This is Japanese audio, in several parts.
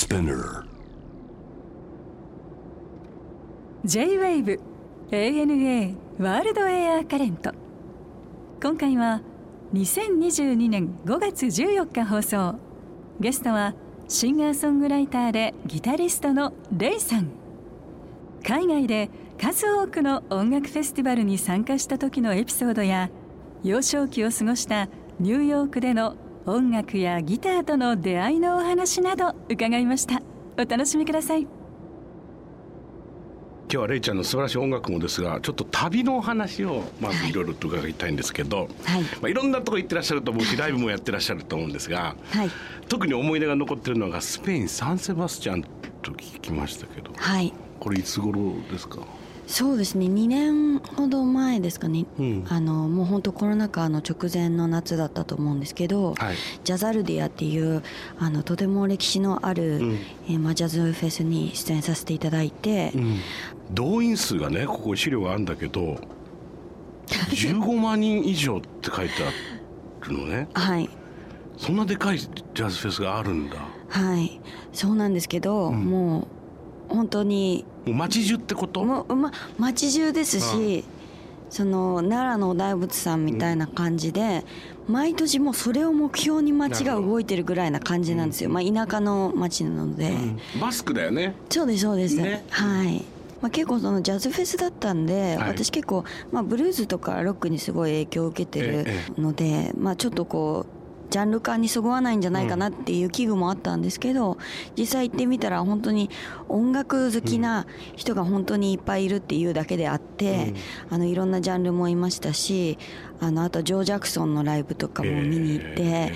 Spinner. J-WAVE ANA ワールドエアカレント今回は2022年5月14日放送。ゲストはシンガーソングライターでギタリストのレイさん。海外で数多くの音楽フェスティバルに参加した時のエピソードや幼少期を過ごしたニューヨークでの音楽やギターとの出会いのお話など伺いました。お楽しみください。今日はレイちゃんの素晴らしい音楽もですがちょっと旅のお話をまずい。ろいろと伺いたいんですけど、はい。まあ、いろんなとこ行ってらっしゃると思うしライブもやってらっしゃると思うんですが、はい。特に思い出が残ってるのがスペインサンセバスチャンと聞きましたけどはい。これいつ頃ですか？そうですね。2年ほど前ですかね、うん。あのもう本当コロナ禍の直前の夏だったと思うんですけど、はい。ジャザルディアっていうあのとても歴史のある、うん。えーまあ、ジャズフェスに出演させていただいて、動員数がねここ資料があるんだけど 15万人以上って書いてあるのね。はい。そんなでかいジャズフェスがあるんだ。もはい。そうなんですけど、ん。もう本当にう街中ってこと？もう、ま、街中ですし、その奈良の大仏さんみたいな感じで、毎年もうそれを目標に街が動いてるぐらいな感じなんですよ、まあ、田舎の街なので、バスクだよね。そうですそうです、ね。はい、まあ、結構そのジャズフェスだったんで、はい。私結構、まあ、ブルーズとかロックにすごい影響を受けてるえ。ので、まあ、ちょっとこうジャンル感にそぐわないんじゃないかなっていう危惧もあったんですけど、実際行ってみたら本当に音楽好きな人が本当にいっぱいいるっていうだけであって、あのいろんなジャンルもいましたしあのあとジョー・ジャクソンのライブとかも見に行って、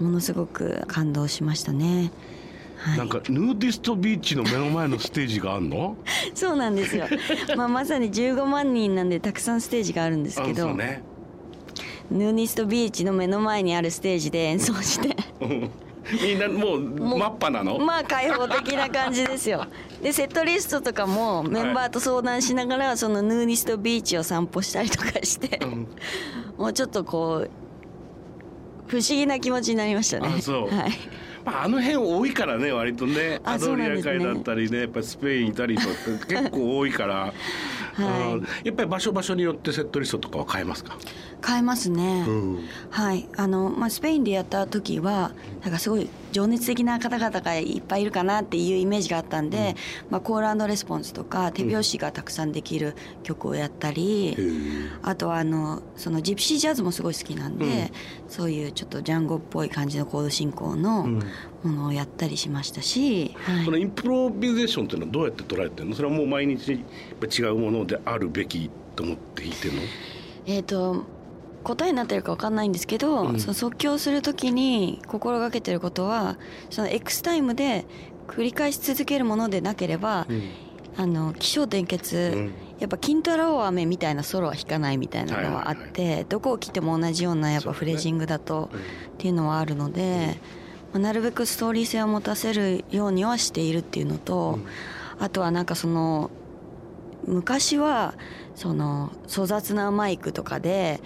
ものすごく感動しましたね。はい。なんかヌーディストビーチの目の前のステージがあんの？そうなんですよ。まあまさに15万人なんでたくさんステージがあるんですけあそど、うねヌーディストビーチの目の前にあるステージで演奏して、みんなもうもう真っ裸なの、まあ開放的な感じですよ。でセットリストとかもメンバーと相談しながらそのヌーニストビーチを散歩したりとかして、もうちょっとこう不思議な気持ちになりましたね。あそう。はい。まあ、あの辺多いからね割とね。あアドリア海だったりねやっぱりスペインイタリアとか結構多いから、はい。うんやっぱり場所場所によってセットリストとかは変えますか、変えますね。ん。はい、あの、まあ、スペインでやった時は、なんかすごい情熱的な方々がいっぱいいるかなっていうイメージがあったんで。まあ、コールレスポンスとか、手拍子がたくさんできる曲をやったり。あとは、あの、そのジプシージャズもすごい好きなんで、そういうちょっとジャンゴっぽい感じのコード進行のものをやったりしましたし。はいそのインプロビゼーションっていうのはどうやって捉えてるの？それはもう毎日違うものであるべきと思って弾いてるの？えー、と答えになってるか分かんないんですけど、その即興するときに心がけてることはその X タイムで繰り返し続けるものでなければ、あの起承転結、ん。やっぱ金太郎飴みたいなソロは弾かないみたいなのはあって、どこを切っても同じようなやっぱフレージングだとっていうのはあるので、まあ、なるべくストーリー性を持たせるようにはしているっていうのと、あとはなんかその昔はその粗雑なマイクとかで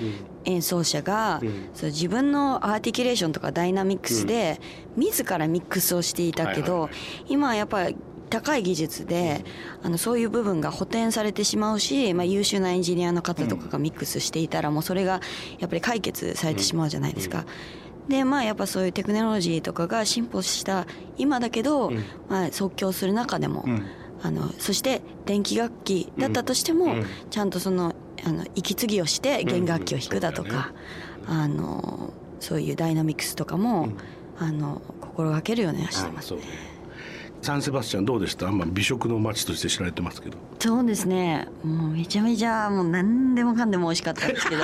演奏者が、その自分のアーティキュレーションとかダイナミックスで自らミックスをしていたけど、今はやっぱり高い技術で、あのそういう部分が補填されてしまうし、まあ、優秀なエンジニアの方とかがミックスしていたらもうそれがやっぱり解決されてしまうじゃないですか。でまあやっぱそういうテクノロジーとかが進歩した今だけど、まあ、即興する中でも、あのそして電気楽器だったとしても、ちゃんとそのあの息継ぎをして弦楽器を弾くだとか、あのそういうダイナミクスとかも、あの心がけるようにはしてますね。サンセバスチャンどうでした、まあ、美食の街として知られてますけど。そうですね。もうめちゃめちゃもう何でもかんでも美味しかったんですけど。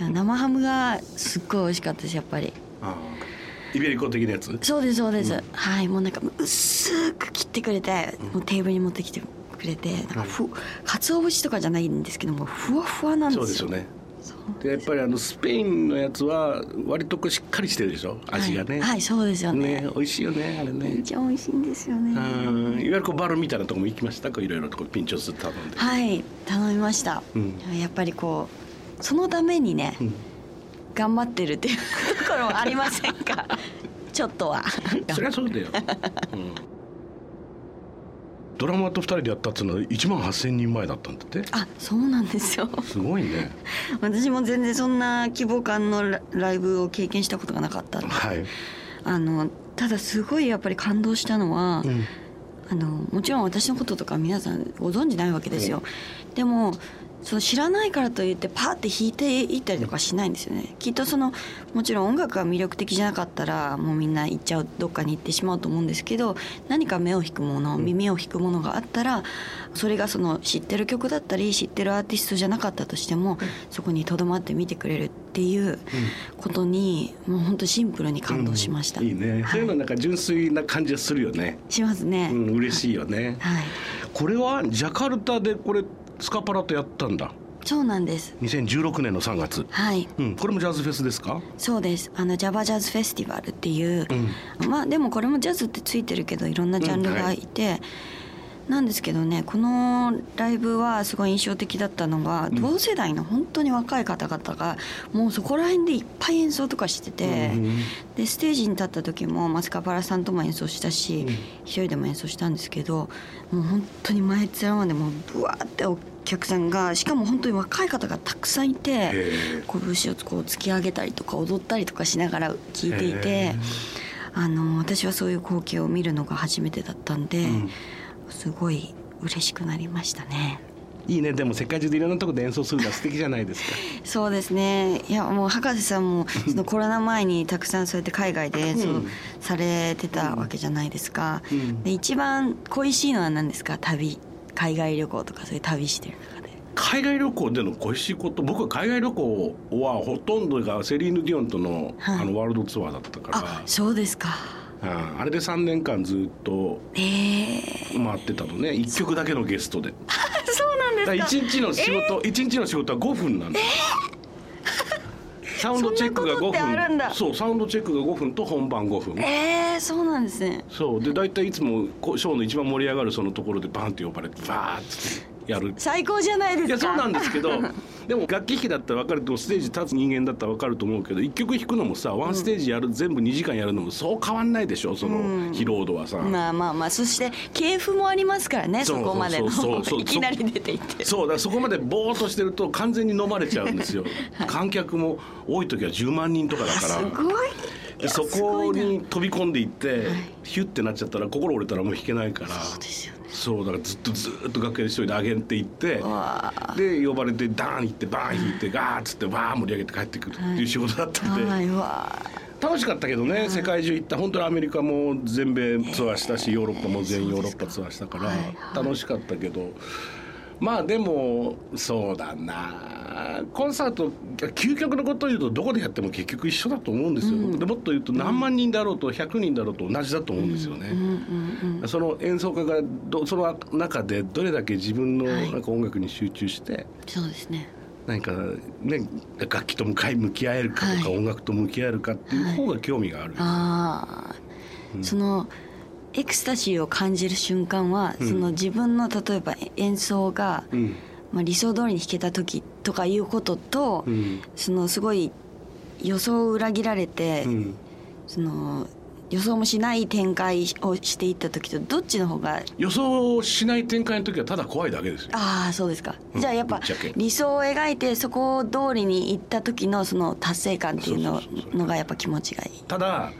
生ハムがすっごい美味しかったですやっぱりイベリコ的なやつ？そうですそうです、はいもうなんか薄く切ってくれて、もうテーブルに持ってきてくれてなんかふ鰹節とかじゃないんですけどもふわふわなんですよ。そうですよね。でやっぱりあのスペインのやつは割とこうしっかりしてるでしょ？味がね、はい、はいそうですよね。ね美味しいよねあれね。めっちゃ美味しいんですよね。うんいわゆるこうバルみたいなとこも行きましたか？いろいろとこうピンチをする頼んで。はい頼みました、ん。やっぱりこうそのためにね、頑張ってるっていうところもありませんか？ちょっとは。そりゃそうだよ、うん、ドラマと2人でやったっていうのは1万8,000人前だったんだって。あそうなんですよ。すごいね。私も全然そんな規模感のラライブを経験したことがなかった。はい、あのただすごいやっぱり感動したのは、うん。あのもちろん私のこととか皆さんご存じないわけですよ、でもその知らないからといってパーって弾いていったりとかしないんですよね。きっとそのもちろん音楽が魅力的じゃなかったらもうみんな行っちゃうどっかに行ってしまうと思うんですけど何か目を引くもの耳を引くものがあったらそれがその知ってる曲だったり知ってるアーティストじゃなかったとしてもそこにとどまって見てくれるっていうことにもう本当シンプルに感動しました、いいね、はい。そういうのなんか純粋な感じがするよね。しますね、うん嬉しいよね、はい。これはジャカルタでこれスカパラとやったんだ。そうなんです。2016年の3月。はい。うんこれもジャズフェスですか？そうです。あのジャバジャズフェスティバルっていう、まあでもこれもジャズってついてるけどいろんなジャンルがいて、なんですけどねこのライブはすごい印象的だったのが、同世代の本当に若い方々がもうそこら辺でいっぱい演奏とかしてて、でステージに立った時もマスカパラさんとも演奏したし、一人でも演奏したんですけどもう本当に前面までもうブワーってお客さんがしかも本当に若い方がたくさんいて拳をこう突き上げたりとか踊ったりとかしながら聴いていてあの私はそういう光景を見るのが初めてだったんで、すごい嬉しくなりましたね。いいね。でも世界中でいろんなところで演奏するのは素敵じゃないですか。そうですね。いやもう博士さんもそのコロナ前にたくさんそうやって海外で演奏されてたわけじゃないですか、うん。で一番恋しいのは何ですか？旅海外旅行とかそういう旅してる中で。海外旅行での恋しいこと。僕は海外旅行はほとんどがセリーヌ・ディオンとの,、はい。あのワールドツアーだったから。あそうですかああれで3年間ずっとええ回ってたのね。1曲だけのゲストで。そうなんですか。1日の仕事、一日の仕事は5分なんだ。よ、サウンドチェックが5そんなことってあるんだ。分。そうサウンドチェックが5分と本番5分。ええそうなんですね。そう。で大体いつもショーの一番盛り上がるそのところでバンって呼ばれてバーッてやる。最高じゃないですか。いやそうなんですけど でも楽器弾きだったら分かるとステージ立つ人間だったら分かると思うけど一曲弾くのもさワンステージやる、全部2時間やるのもそう変わんないでしょその疲労度はさ、まあまあまあそして系譜もありますからねそこまでの。いきなり出ていって。そうだそこまでぼーっとしてると完全に飲まれちゃうんですよ、観客も多い時は10万人とかだから。すごい。でそこに飛び込んでいって、ヒュッてなっちゃったら心折れたらもう弾けないから。そうですよねそうだからずっとずっと楽屋で一人で上げていってわで呼ばれてダーン行ってバーン弾いてガーッつってバーン盛り上げて帰ってくるっていう仕事だったんで、はいわ楽しかったけどね、世界中行った。本当にアメリカも全米ツアーしたしヨーロッパも全ヨーロッパツアーしたからはい。楽しかったけどまあでもそうだな。コンサート究極のことを言うとどこでやっても結局一緒だと思うんですよ、でもっと言うと何万人だろうと100人だろうと同じだと思うんですよね。その演奏家がどその中でどれだけ自分のはい。なんか音楽に集中して、そうですね。何かね楽器と向かい向き合えるかとか、はい。音楽と向き合えるかっていう方が興味がある、ああ、そのエクスタシーを感じる瞬間は、その自分の例えば演奏が、うん。まあ、理想通りに弾けた時とかいうことと、うん。そのすごい予想を裏切られて、うん。その予想もしない展開をしていった時とどっちの方が？予想しない展開の時はただ怖いだけですよ。ああそうですか、うん。じゃあやっぱ理想を描いてそこ通りに行った時のその達成感っていうののがやっぱ気持ちがいい。ただ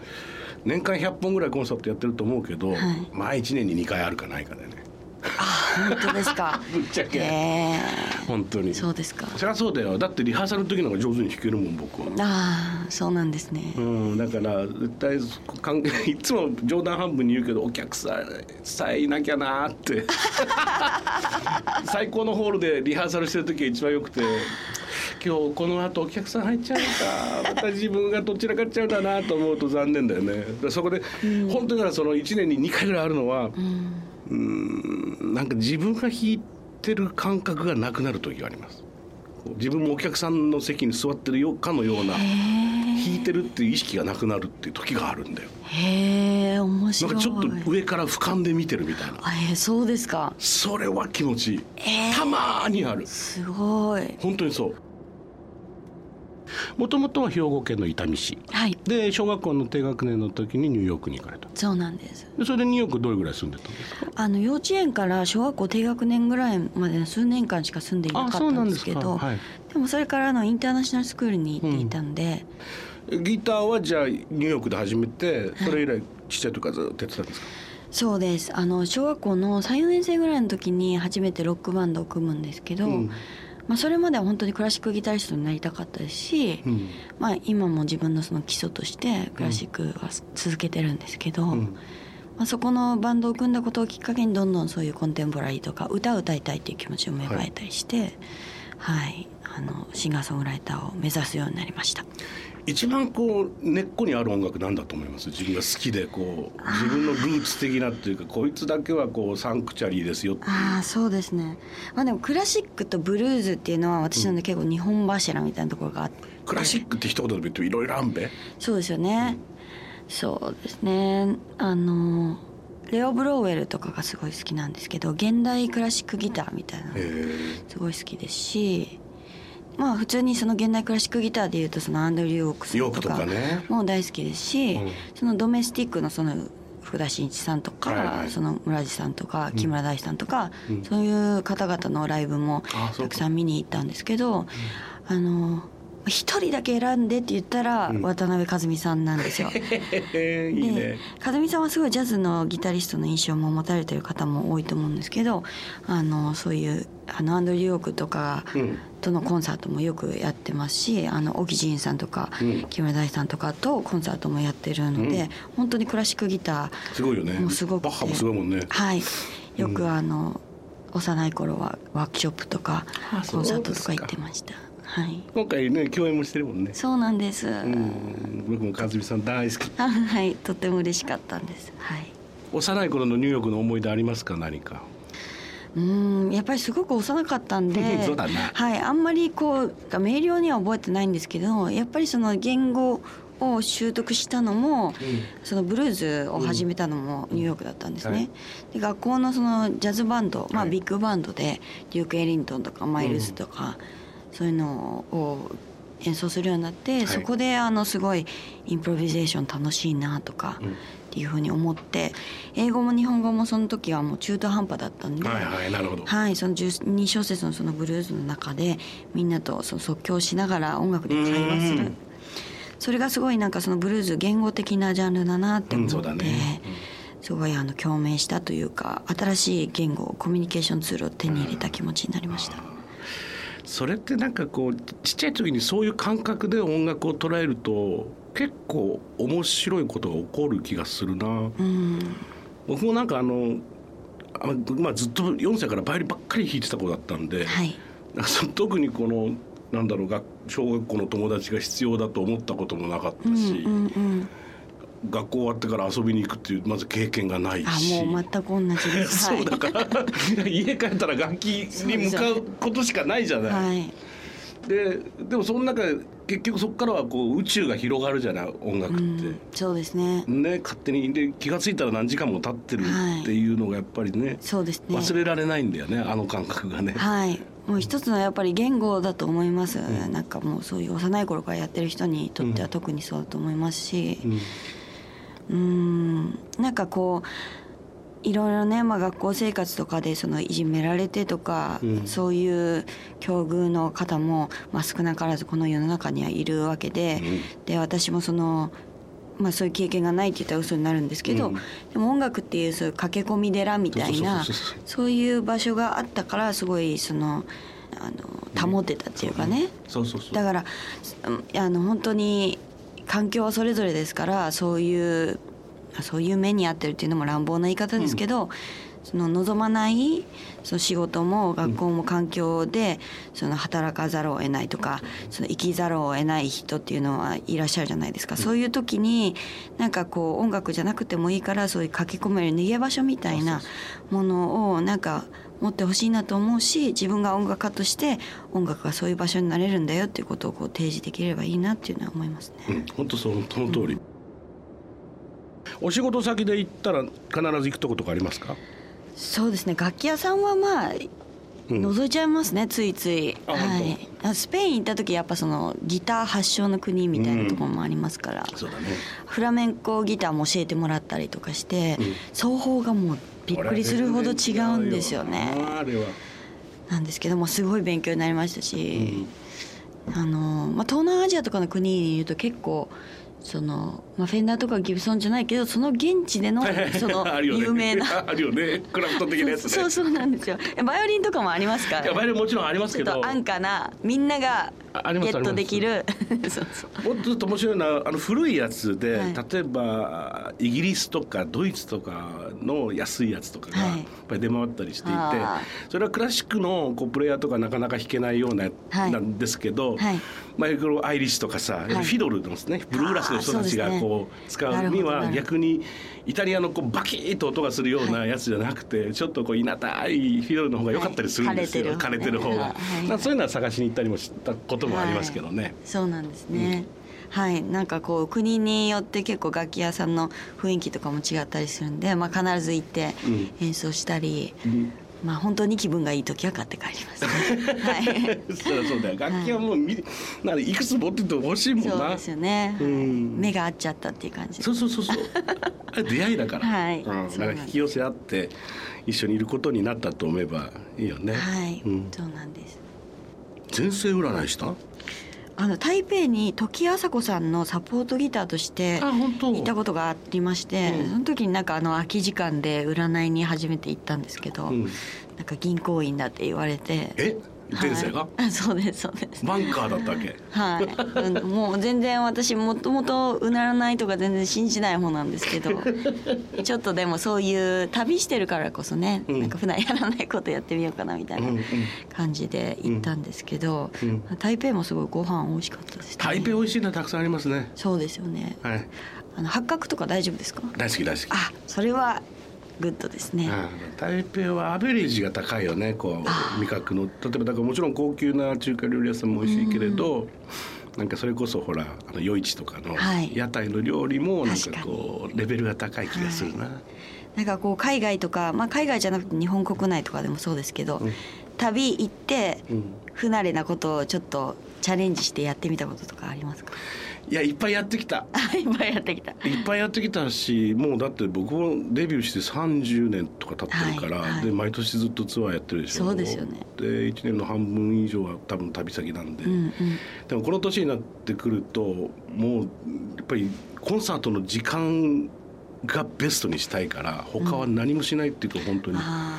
年間100本ぐらいコンサートやってると思うけど、はい。まあ1年に2回あるかないかだよね。本当ですか。ぶっちゃけ、え本当に。えそうですか。そりゃそうだよ。だってリハーサルの時の方が上手に弾けるもん僕は。ああそうなんですね、うん、だから絶対関係いつも冗談半分に言うけどお客さんさえいなきゃなーって。最高のホールでリハーサルしてる時が一番よくて今日この後お客さん入っちゃうのかまた自分がどちらかっちゃうんだなと思うと残念だよね。そこで、本当にだからその1年に2回ぐらいあるのはうんなんか自分が弾いてる感覚がなくなる時があります。自分もお客さんの席に座ってるよかのような弾いてるっていう意識がなくなるっていう時があるんだよ。へえ面な白い。んかちょっと上から俯瞰で見てるみたいな。あえーそうですか。それは気持ちいい、えー。たまーにある。すごい。本当にそうもともとは兵庫県の伊丹市。はい。で小学校の低学年の時にニューヨークに行かれた。そうなんです。でそれでニューヨークどれぐらい住んでたんですか？あの幼稚園から小学校低学年ぐらいまでの数年間しか住んでいなかったんですけどはい、でもそれからあのインターナショナルスクールに行っていたんで、ギターはじゃあニューヨークで始めてそれ以来ちっちゃい時からずっとやってたんですか、そうです。あの小学校の34年生ぐらいの時に初めてロックバンドを組むんですけど、うんまあ、それまでは本当にクラシックギタリストになりたかったですし、うん。まあ、今も自分のその基礎としてクラシックは続けてるんですけど、うん。まあ、そこのバンドを組んだことをきっかけにどんどんそういうコンテンポラリーとか歌を歌いたいっていう気持ちを芽生えたりして、はい。あのシンガーソングライターを目指すようになりました。一番こう根っこにある音楽なんだと思います？自分が好きでこう自分のルーツ的なっていうかこいつだけはこうサンクチャリーですよって。いうああそうですね。まあでもクラシックとブルーズっていうのは私ので結構日本柱みたいなところがあって。クラシックって一言で言ってもいろいろあんべ？そうですよね、そうですね。あのレオ・ブローウェルとかがすごい好きなんですけど現代クラシックギターみたいなすごい好きですしまあ普通にその現代クラシックギターでいうとそのアンドリュー・オークさんヨークととかも大好きですし、うん。そのドメスティックのその福田真一さんとか、はいはいその村地さん。とか木村大志さんとか、うん。そういう方々のライブもたくさん見に行ったんですけど、あの一人だけ選んでって言ったらうん。渡辺和美さんなんですよ。でね。和美さんはすごいジャズのギタリストの印象も持たれてる方も多いと思うんですけどあのそういうあのアンドリュー・ヨークとかうん。とのコンサートもよくやってますしあの沖仁さんとか、うん。木村大さんとかとコンサートもやってるので、うん。本当にクラシックギタすごいよね。もうすごくてバッハもすごいもんね。ーはい。よくうん。あの、幼い頃はワークショップとかあコンサートとか行ってましたはい。今回ね共演もしてるもんね。そうなんです、うん。僕も和美さん大好き。あ はい。とっても嬉しかったんです。はい。幼い頃のニューヨークの思い出ありますか？何か。うん。やっぱりすごく幼かったんではい、あんまりこう明瞭には覚えてないんですけどやっぱりその言語を習得したのも、そのブルーズを始めたのもニューヨークだったんですね。はい。で学校のそのジャズバンド、まあ、はい。ビッグバンドでデューク・エリントンとかマイルズとか、そういうのを演奏するようになって、い。そこであのすごいインプロビゼーション楽しいなとか。うん。っていうふうに思って英語も日本語もその時はもう中途半端だったんで、はいはいなるほど。はい、その12小節のそのブルースの中でみんなとその即興しながら音楽で会話する。うん。それがすごいなんかそのブルーズ言語的なジャンルだなって思って、うんすごいあの共鳴したというか新しい言語コミュニケーションツールを手に入れた気持ちになりました。それってなんかこうちっちゃい時にそういう感覚で音楽を捉えると結構面白いことが起こる気がするな。うん。僕もなんかあのあまあ、ずっと4歳からバイオリンばっかり弾いてた子だったんで、はい。特にこのなんだろう学小学校の友達が必要だと思ったこともなかったうんし、うんうん学校終わってから遊びに行くっていうまず経験がないあし。もう全く同じです。そうだから 家帰ったら楽器に向かうことしかないじゃない。はいででもその中で結局そこからはこう宇宙が広がるじゃない音楽って。うん、そうですね。ね、勝手にで気が付いたら何時間も経ってるっていうのがやっぱりね、そうですね。忘れられないんだよねあの感覚がね。はいもう一つのやっぱり言語だと思います、なんかもうそういう幼い頃からやってる人にとっては特にそうだと思いますしうんうーん。なんかこういろいろね、まあ、学校生活とかでそのいじめられてとか、うん。そういう境遇の方も、まあ、少なからずこの世の中にはいるわけで、で私もその、まあ、そういう経験がないって言ったら嘘になるんですけど、うん。でも音楽っていうそういう駆け込み寺みたいなそういう場所があったからすごいそのあの保てたっていうかね、だからうんあの本当に環境はそれぞれですからそういうそういう目に遭ってるっていうのも乱暴な言い方ですけど、その望まないその仕事も学校も環境でその働かざるを得ないとかその生きざるを得ない人っていうのはいらっしゃるじゃないですか、そういう時になんかこう音楽じゃなくてもいいからそういう駆け込める逃げ場所みたいなものをなんか持ってほしいなと思うし自分が音楽家として音楽がそういう場所になれるんだよっていうことをこう提示できればいいなっていうのは思いますね。うん、本当そのその通り、お仕事先で行ったら必ず行くとことかありますか？そうですね。楽器屋さんはまあ覗いちゃいますね、ついつい。あはい。あスペイン行った時やっぱそのギター発祥の国みたいなところもありますから、そうだねフラメンコギターも教えてもらったりとかして、うん奏法がもうびっくりするほど違うんですよね。なんですけどもすごい勉強になりましたうしん、あのまあ、東南アジアとかの国にいると結構その、まあ、フェンダーとかギブソンじゃないけどその現地での その有名な。あるよね。クラフト的なやつね。そうそうなんですよ。バイオリンとかもありますか？ら、いやバイオリンもちろんありますけど。ちょっと安価なみんながゲットできる。そうそう。もっと面白いのはあの古いやつで、はい。例えばイギリスとかドイツとかの安いやつとかがはい。やっぱり出回ったりしていて、あそれはクラシックのこうプレイヤーとかなかなか弾けないような、はい。なんですけど、はい。まあ、このアイリッシュとかさ、い。フィドルのですね。ブルーグラスの人たちがこう使うには逆にイタリアのこうバキッと音がするようなやつじゃなくて、ちょっとこういなたいフィドルの方が良かったりするんですよ、はい枯れてる方が、そういうのは探しに行ったりもしたこともありますけどね。そうなんですね、はい。なんかこう国によって結構楽器屋さんの雰囲気とかも違ったりするんで、まあ、必ず行ってうん。演奏したり、うんまあ本当に気分がいい時は買って帰ります、はい。そりゃそうだよ。楽器はもうみ、なんかいくつ持ってても欲しいもんな。そうですよね、はいうん。目が合っちゃったっていう感じ。そうそうそうそう。出会いだから、はい。うん、そうなんです。なんか引き寄せ合って一緒にいることになったと思えばいいよね。はい、うん、そうなんです。前世占いした？あの台北に時あさこさんのサポートギターとして本当。行ったことがありまして、うん。その時になんかあの空き時間で占いに初めて行ったんですけど、うん。なんか銀行員だって言われてえ？前世が、はいあ そうですそうです。バンカーだったわけ。はい、うんもう全然私もともと占いとか全然信じない方なんですけど ちょっとでもそういう旅してるからこそね、うん。なんか普段やらないことやってみようかなみたいなうんうん。感じで行ったんですけど、うん。台北もすごいご飯美味しかったですね。台北美味しいのたくさんありますね。そうですよね。はい。あの八角とか大丈夫ですか？大好き大好き。あそれはグッドですね、うん。台北はアベレージが高いよねこあう味覚の。例えばだからもちろん高級な中華料理屋さんも美味しいけれど、なんかそれこそほらあの夜市とかのはい。屋台の料理もなんかこうレベルが高い気がするな、なんかこう海外とか、まあ、海外じゃなくて日本国内とかでもそうですけど、うん。旅行ってうん。不慣れなことをちょっとチャレンジしてやってみたこととかありますか？いやいっぱいやってきた。あ いっぱいやってきた。いっぱいやってきたしもうだって僕もデビューして30年とか経ってるから、はいはい。で毎年ずっとツアーやってるでしょ。そうですよね。で1年の半分以上は多分旅先なんで、うんうん。でもこの年になってくるともうやっぱりコンサートの時間がベストにしたいから他は何もしないっていうか本当に、あ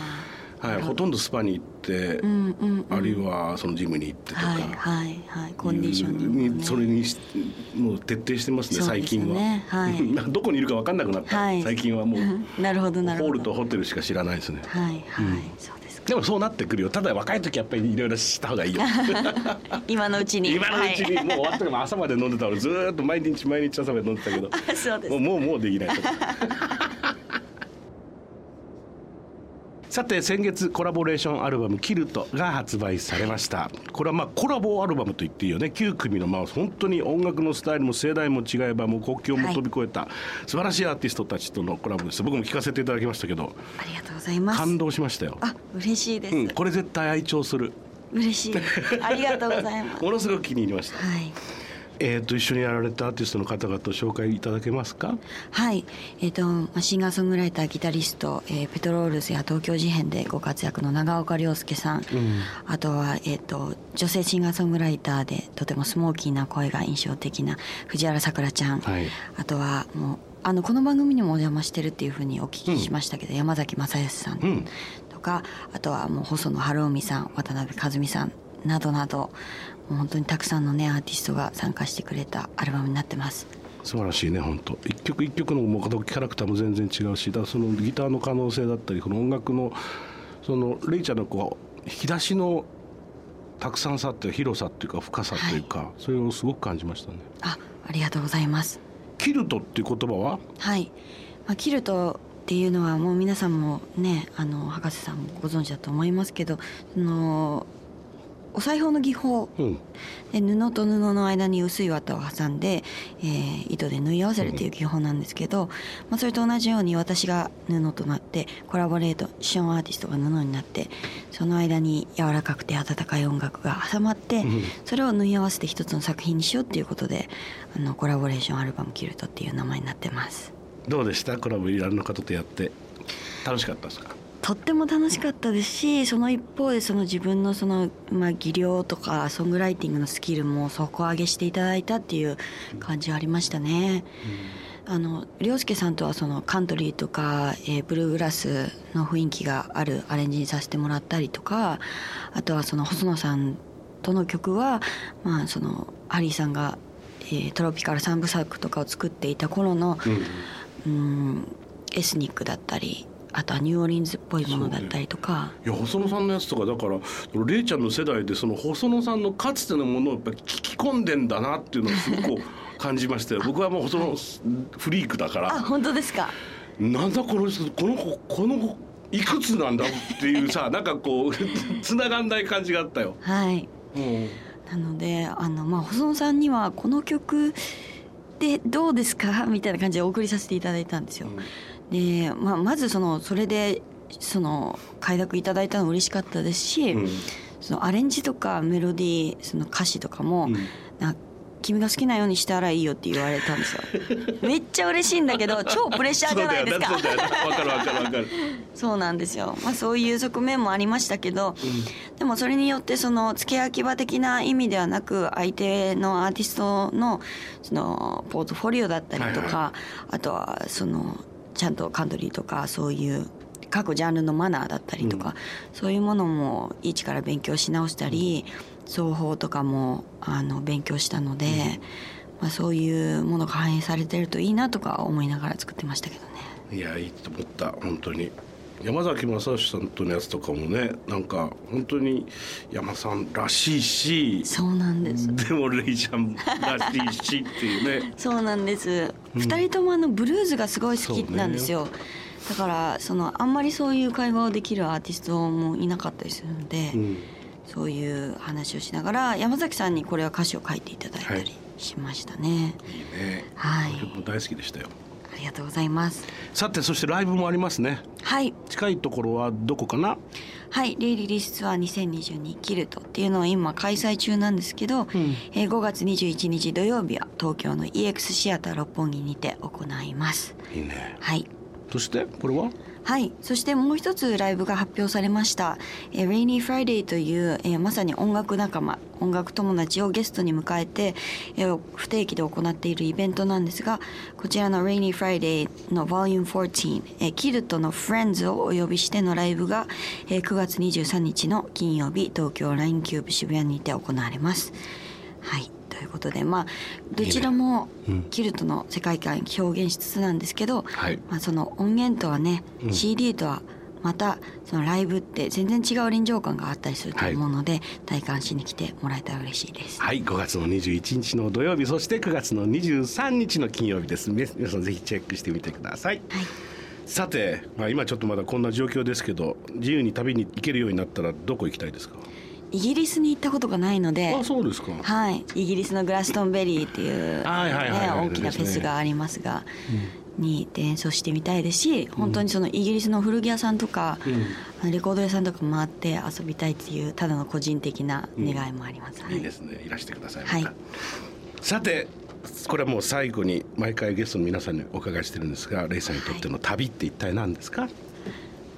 はい、ほとんどスパに行って、あうんうん、うん、あるいはそのジムに行ってとか、はいはいはいコンディショニング、ね、それにしもう徹底してますねそうですよ最近は、ねはい。どこにいるか分かんなくなった、はい。最近はもう なるほどなるほど。ホールとホテルしか知らないですね。はいはい、うん。そうですか。でもそうなってくるよ。ただ若い時やっぱりいろいろした方がいいよ。今のうちに。今のうちに。はい。もう終わっても朝まで飲んでた俺ずーっと毎日毎日朝まで飲んでたけど。そうです。もうもうもうできないさて先月コラボレーションアルバム「キルト」が発売されました。これはまあコラボアルバムと言っていいよね。9組のまあ本当に音楽のスタイルも世代も違えばもう国境も飛び越えた素晴らしいアーティストたちとのコラボです。僕も聞かせていただきましたけどありがとうございます。感動しましたよ、あ嬉しいです、うん、これ絶対愛聴する。嬉しい。ありがとうございます。ものすごく気に入りました。はいえー、と一緒にやられたアーティストの方々を紹介いただけますか？はい、えーとまあシンガーソングライターギタリスト、えーペトロールズや東京事変でご活躍の長岡亮介さん、ん。あとは、えー、と女性シンガーソングライターでとてもスモーキーな声が印象的な藤原さくらちゃん、はい。あとはもうあのこの番組にもお邪魔してるっていうふうにお聞きしましたけど、山崎正義さんうん。とか、あとはもう細野晴臣さん渡辺和美さんなどなどもう本当にたくさんのねアーティストが参加してくれたアルバムになってます。素晴らしいね本当一曲一曲のもうキャラクターも全然違うしだそのギターの可能性だったりこの音楽のそのレイちゃんのこう引き出しのたくさんさって広さっていうか深さというか、それをすごく感じましたね。あありがとうございます。キルトっていう言葉は？はい、まあ、キルトっていうのはもう皆さんもねあの博士さんもご存知だと思いますけどそのお裁縫の技法。うん。で布と布の間に薄い綿を挟んで、えー糸で縫い合わせるという技法なんですけど、まあ、それと同じように私が布となってコラボレートションアーティストが布になってその間に柔らかくて温かい音楽が挟まってん。それを縫い合わせて一つの作品にしようっていうことであのコラボレーションアルバム「キルト」っていう名前になってます。どうでした？コラボいろんな方とやって。楽しかったですか？とっても楽しかったですしその一方でその自分のその、まあ、技量とかソングライティングのスキルも底上げしていただいたっていう感じはありましたね。あの涼介さんとはそのカントリーとか、えーブルーグラスの雰囲気があるアレンジにさせてもらったりとかあとはその細野さんとの曲は、まあ、そのハリーさんが、えートロピカル三部作とかを作っていた頃の、うんうんエスニックだったりあとはニューオーリンズっぽいものだったりとか、いや細野さんのやつとかだからレイちゃんの世代でその細野さんのかつてのものをやっぱり聞き込んでんだなっていうのをすごく感じましたよ 僕はもう細野フリークだかあら本当ですか？なんだこの人この子この子いくつなんだっていうさ なんかこう つながんない感じがあったよ。はい。うん。なのであの、まあ、細野さんにはこの曲でどうですか？みたいな感じでお送りさせていただいたんですよ。で、まあ、まずそのそれでその快諾いただいたの嬉しかったですし、うんそのアレンジとかメロディーその歌詞とかも、うんな君が好きなようにしたらいいよって言われたんですよ。めっちゃ嬉しいんだけど超プレッシャーじゃないですか。そうかるわかるわかる。そうなんですよ。まあそういう側面もありましたけど、でもそれによってその付け焼き場的な意味ではなく相手のアーティストのそのポートフォリオだったりとか、はあとはそのちゃんとカントリーとかそういう各ジャンルのマナーだったりとか、そういうものも一から勉強し直したり、奏法とかもあの勉強したので、まあそういうものが反映されてるといいなとか思いながら作ってましたけどね。いやいいと思った本当に山崎正義さんとのやつとかもねなんか本当に山さんらしいしそうなんです。でもレイちゃんらしいしっていうね そうなんです。うん二、人ともあのブルーズがすごい好きなんですよ。だからそのあんまりそういう会話をできるアーティストもいなかったりするので、うんそういう話をしながら山崎さんにこれは歌詞を書いていただいたはいりしましたね。いいねはい、大好きでしたよありがとうございます。さてそしてライブもありますねはい。近いところはどこかな？はい、レイリリースツアー2022キルトっていうのを今開催中なんですけど、んえー5月21日土曜日は東京の EX シアター六本木にて行います。いいねはい。そしてこれは？はい、そしてもう一つライブが発表されました「えー Rainy Friday」という、えーまさに音楽仲間音楽友達をゲストに迎えて、えー不定期で行っているイベントなんですがこちらの「Rainy Friday」の Volume 14、えーキルトの Friends をお呼びしてのライブが、えー9月23日の金曜日東京 LINE キューブ渋谷にて行われます。はい。いうことでまあどちらもうん。キルトの世界観表現しつつなんですけど、はい。まあ、その音源とはね、うん。CD とはまたそのライブって全然違う臨場感があったりすると思うので、体感しに来てもらえたら嬉しいです。はい5月の21日の土曜日そして9月の23日の金曜日です。み皆さんぜひチェックしてみてください。はい、さて、まあ、今ちょっとまだこんな状況ですけど自由に旅に行けるようになったらどこ行きたいですか？イギリスに行ったことがないのであそうですか。はい、イギリスのグラストンベリーっていう、はいはいはいはい。ね大きなフェスがありますが、に行って演奏してみたいですし本当にそのイギリスの古着屋さんとか、あのレコード屋さんとか回って遊びたいっていうただの個人的な願いもあります。はい。いいですね。いらしてください、はい。さてこれはもう最後に毎回ゲストの皆さんにお伺いしてるんですがレイさんにとっての旅って一体何ですか、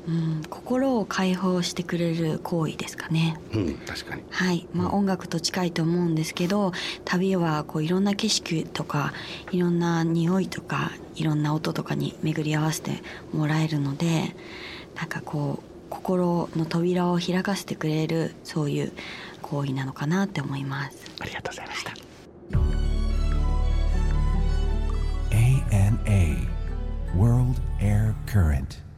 うん、心を解放してくれる行為ですかね。うん確かに。はい、まあ、音楽と近いと思うんですけど旅はこういろんな景色とかいろんな匂いとかいろんな音とかに巡り合わせてもらえるのでなんかこう心の扉を開かせてくれるそういう行為なのかなって思います。ありがとうございました、ANA World Air Current